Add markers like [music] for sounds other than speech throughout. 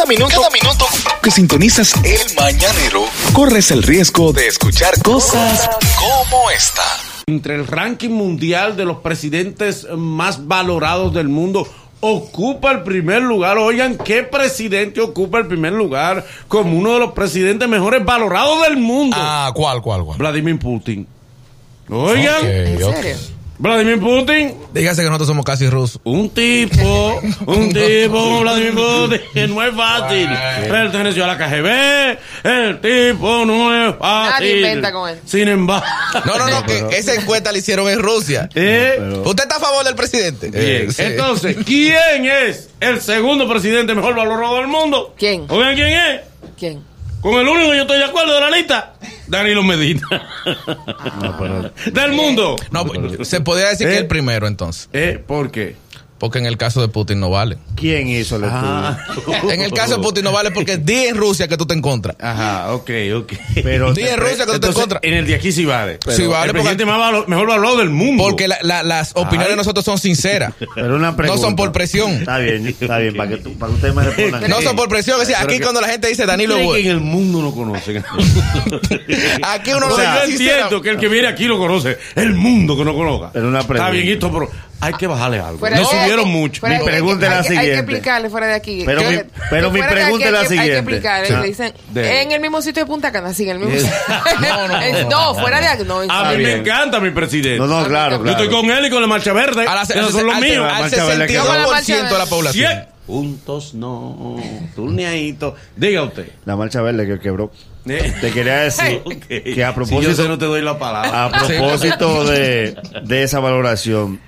Cada minuto, cada minuto que sintonizas el mañanero, corres el riesgo de escuchar cosas como esta. Entre el ranking mundial de los presidentes más valorados del mundo, ocupa el primer lugar. Oigan, ¿qué presidente ocupa el primer lugar como uno de los presidentes mejores valorados del mundo? Ah, ¿cuál, cuál, cuál? Vladimir Putin. Oigan, ¿En serio? Vladimir Putin. Dígase que nosotros somos casi rusos. Un tipo, [laughs] un tipo como Vladimir Putin, que no es fácil. Perteneció a la KGB, el tipo no es fácil. Nadie inventa con él. Sin embargo. No, no, no, [laughs] que esa encuesta la hicieron en Rusia. [laughs] Eh, ¿Usted está a favor del presidente? Bien. Eh, sí. Entonces, ¿quién es el segundo presidente mejor valorado del mundo? ¿Quién? Oigan, ¿quién es? ¿Quién? Con el único que yo estoy de acuerdo de la lista, Danilo Medina. [laughs] del mundo. No, se podría decir que el primero entonces. Eh, ¿Por qué? Porque en el caso de Putin no vale. ¿Quién hizo el estudio? Ah. [laughs] En el caso de Putin no vale porque di en Rusia que tú te encuentras. Ajá, ok, ok. Pero Di en Rusia que tú te encuentras. en el de aquí sí vale. Sí vale, el presidente porque- más valo- mejor valorado del mundo. Porque la- la- las opiniones Ay. de nosotros son sinceras. Pero una No pregunta. son por presión. Está bien, está bien, para que, tú- para que ustedes me respondan. No son por presión. Es decir, Pero aquí que- cuando la gente dice Danilo ¿Creen que Boy, en el mundo no conocen. [laughs] aquí uno O lo sea, yo dice sincera- entiendo que el que viene aquí lo conoce. El mundo que no conozca. Pero una pregunta. Está bien, esto, pero hay que bajarle algo. Fuera Me mucho. Mi pregunta es la hay que- Hay que siguiente. explicarle fuera de aquí. Pero mi- pero pregunta es la hay que- Hay que siguiente. explicarle. Sí. Le dicen, De- en el mismo sitio de Punta Cana, sí, en el mismo sitio. [laughs] No, [laughs] no, no, no, fuera de aquí. No, A mí me encanta mi presidente. No, no, claro, Yo estoy con él y con la marcha verde. a la- Esos son los míos. al Marcha Verde que- 62% de la población. Cien puntos no. Turneadito. Diga usted. La marcha verde que quebró. Eh. Te quería decir [laughs] que a Si propósito, yo sé, no te doy la palabra. a propósito de, de esa valoración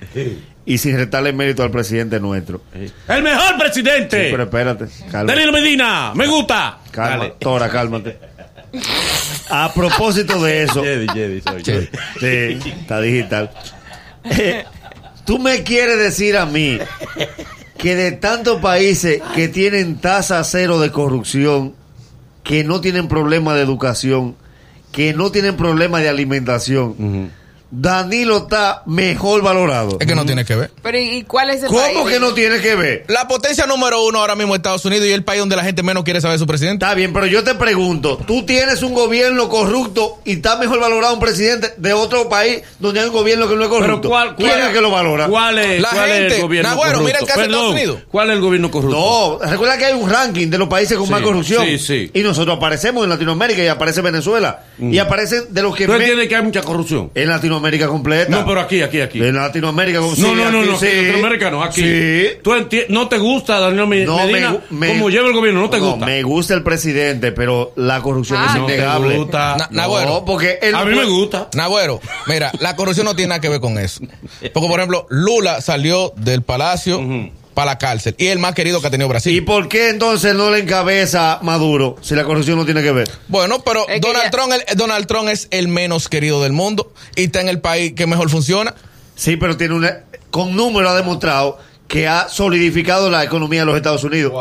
y sin restarle mérito al presidente nuestro. El mejor presidente. Pero espérate. Danilo Medina. Me gusta. Calma. Tora, cálmate. A propósito de eso, [laughs] Jedi, Jedi, soy yo. sí, está digital. Eh, Tú me quieres decir a mí que de tantos países que tienen tasa cero de corrupción, que no tienen problema de educación, que no tienen problema de alimentación, Danilo está mejor valorado. Es que no tiene que ver. Pero ¿y cuál es el ¿Cómo país? que no tiene que ver? La potencia número uno ahora mismo es Estados Unidos y el país donde la gente menos quiere saber su presidente. Está bien, pero yo te pregunto, tú tienes un gobierno corrupto y está mejor valorado un presidente de otro país donde hay un gobierno que no es corrupto. Pero ¿cuál, ¿Quién cuál- es el que lo valora? ¿Cuál es, La cuál es gente. el gobierno Nagüero, corrupto? mira el caso de Estados Unidos. ¿Cuál es el gobierno corrupto? No, recuerda que hay un ranking de los países con Sí, más corrupción. sí, sí. Y nosotros aparecemos en Latinoamérica y aparece Venezuela. Y aparecen de los que ¿Tú entiendes que hay mucha corrupción? en Latinoamérica completa. No, pero aquí, aquí, aquí. En Latinoamérica No, sí, no, no, aquí no, sí. Latinoamérica no, aquí. Sí. ¿Tú enti- ¿No te gusta Daniel Me- No, Medina me me- como lleva el gobierno? ¿No te No, gusta? me gusta el presidente, pero la corrupción Ah. es No innegable. gusta. Na-. No, porque él A no mí me gusta. Nagüero, mira, la corrupción no tiene nada que ver con eso. Porque, por ejemplo, Lula salió del palacio para la cárcel y el más querido que ha tenido ¿Y Brasil. por qué entonces no le encabeza Maduro si la corrupción no tiene que ver? Bueno, pero Donald, ya- Trump, el- Donald Trump es el menos querido del mundo y está en el país que mejor funciona. Sí, pero tiene una, con número ha demostrado que ha solidificado la economía de los Estados Unidos.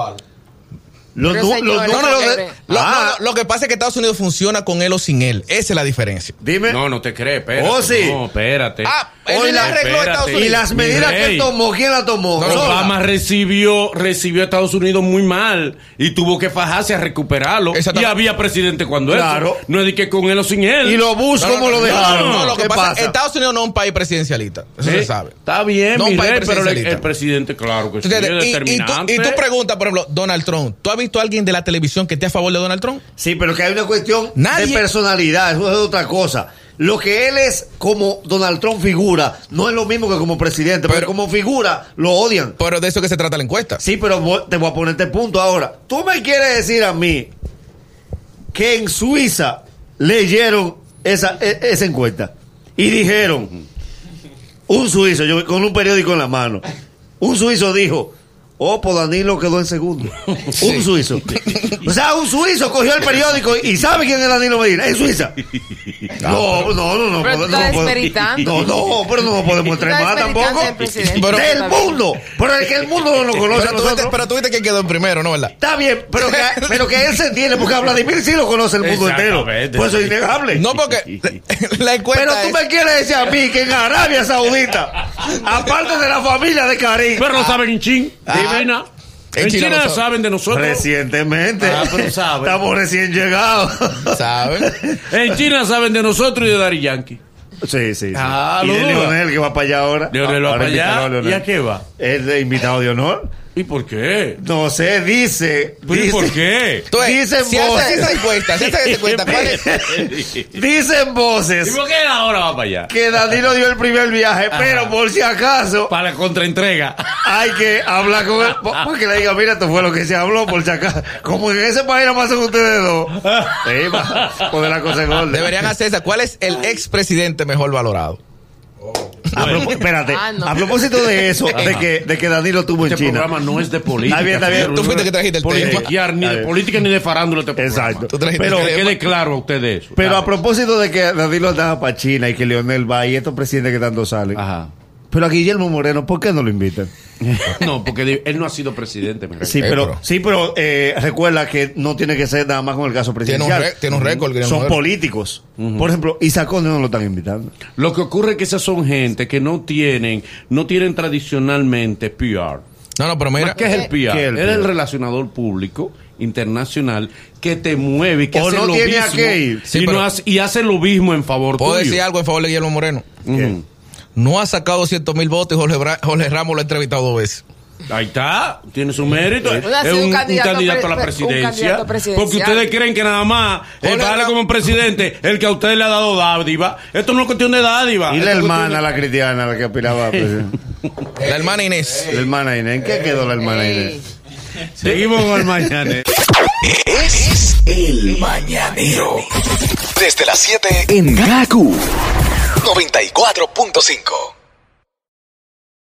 Los, señor, los no, números no, de... Lo, Ah, no, lo que pasa es que Estados Unidos funciona con él o sin él. Esa es la diferencia. dime. No, no te crees, espérate. Oh, sí. No, espérate. Ah, Hoy la- arregló Estados y las medidas que tomó, ¿quién las tomó? No. Obama recibió, recibió a Estados Unidos muy mal y tuvo que fajarse a recuperarlo. Y había presidente cuando Claro. eso. No es de que con él o sin él. Y no, ¿cómo no, lo dejaron? No, no, lo que ¿Qué pasa, pasa? Estados Unidos no es un país presidencialista. Eso ¿Eh? se sabe. Está bien, No mi un país rey, pero el, presidente, claro que sí, Y, y tú, determinante. y tú preguntas, por ejemplo, Donald Trump. ¿Tú has visto a alguien de la televisión que esté a favor de Donald Trump? Sí, pero que hay una cuestión Nadie- de personalidad, eso es otra cosa. Lo que él es como Donald Trump figura no es lo mismo que como presidente, pero, Pero- como figura lo odian. Pero de eso que se trata la encuesta. Sí, pero te voy a poner este punto ahora. Tú me quieres decir a mí que en Suiza leyeron esa, e- esa encuesta y dijeron, un suizo, yo con un periódico en la mano, un suizo dijo, oh, pues Danilo quedó en segundo. [laughs] Un suizo. [laughs] O sea, un suizo cogió el periódico y sabe quién es Danilo Medina, en Suiza. [laughs] No, no, no, no. Pero tú no estás desmeritando. No, no, pero no podemos entrar más tampoco. presidente. Pero- Del mundo. Pero es que el mundo no lo conoce a Pero viste, nosotros. pero tú viste que quedó en primero, ¿no verdad? Está bien, pero que, pero que él se entiende, porque a Vladimir sí lo conoce el mundo entero. Pues eso es innegable. No, porque la encuesta pero tú es- me quieres decir a mí que en Arabia Saudita, aparte de la familia de Karim, Pero no saben en chin. Ah. En China, no saben. saben de nosotros. Recientemente. Ah, pero sabe. Estamos recién llegados. ¿Saben? En China saben de nosotros y de Dari Yankee. Sí, sí, sí. Ah, y de. Leonel que va para allá ahora. Leonel va para allá. Leonel. ¿Y a qué va? Es de invitado de honor. ¿Y por qué? No sé, dice. ¿Pero ¿Y dice- por qué? Dicen si haces voces. esa encuesta, si haces esa encuesta, ¿cuál es? [laughs] Dicen ¿Y voces por qué ahora va para allá? que Danilo dio el primer viaje, pero por si acaso Para la contraentrega. Hay que hablar con él pa- para que le diga, mira, esto fue lo que se habló, por si acaso. Como en ese país no pasan ustedes dos. Sí, va, poner la cosa en orden. Deberían hacer esa. ¿Cuál es el expresidente mejor valorado? A propó- espérate, Ah, no. a propósito de eso, de que, de que Danilo tuvo en Este China. programa no es de política. Está bien, está bien. Tú fuiste que trajiste el tema. Ni de política ni de farándula este. Exacto. Pero, Que quede claro a usted de eso. pero a propósito de que Danilo andaba para China y que Leonel va y estos presidentes que tanto salen. Ajá. Pero a Guillermo Moreno, ¿por qué no lo invitan? [laughs] No, porque él no ha sido presidente. Sí, pero, sí, pero eh, recuerda que no tiene que ser nada más con el caso presidencial. re- tiene un récord. Guillermo Son Moreno. políticos. Por ejemplo, Isaconde no lo están invitando. Lo que ocurre es que esas son gente que no tienen, no tienen tradicionalmente PR. No, no, pero mira. ¿Qué es el PR? ¿Qué es el Él es el PR? relacionador público internacional que te mueve y que O hace no lo tiene a mismo qué ir. Sí, y, no hace, y hace lo mismo en favor ¿Puedo tuyo. decir algo en favor de Guillermo Moreno? Ujú. No ha sacado 200 mil votos y Jorge, Bra- Jorge Ramos lo ha entrevistado dos veces. Ahí está, tiene su mérito. Es un, un un candidato a la presidencia. Porque ustedes creen que nada más vale Ram- como presidente el que a usted le ha dado dádiva. Esto no es cuestión de dádiva. Y la hermana, de- la cristiana, la que aspiraba a presidente. [laughs] La hermana Inés. La hermana Inés. ¿En qué quedó la hermana Ey. Inés? Seguimos con el mañana. Es el mañanero. Desde las 7 en Gaku 94.5.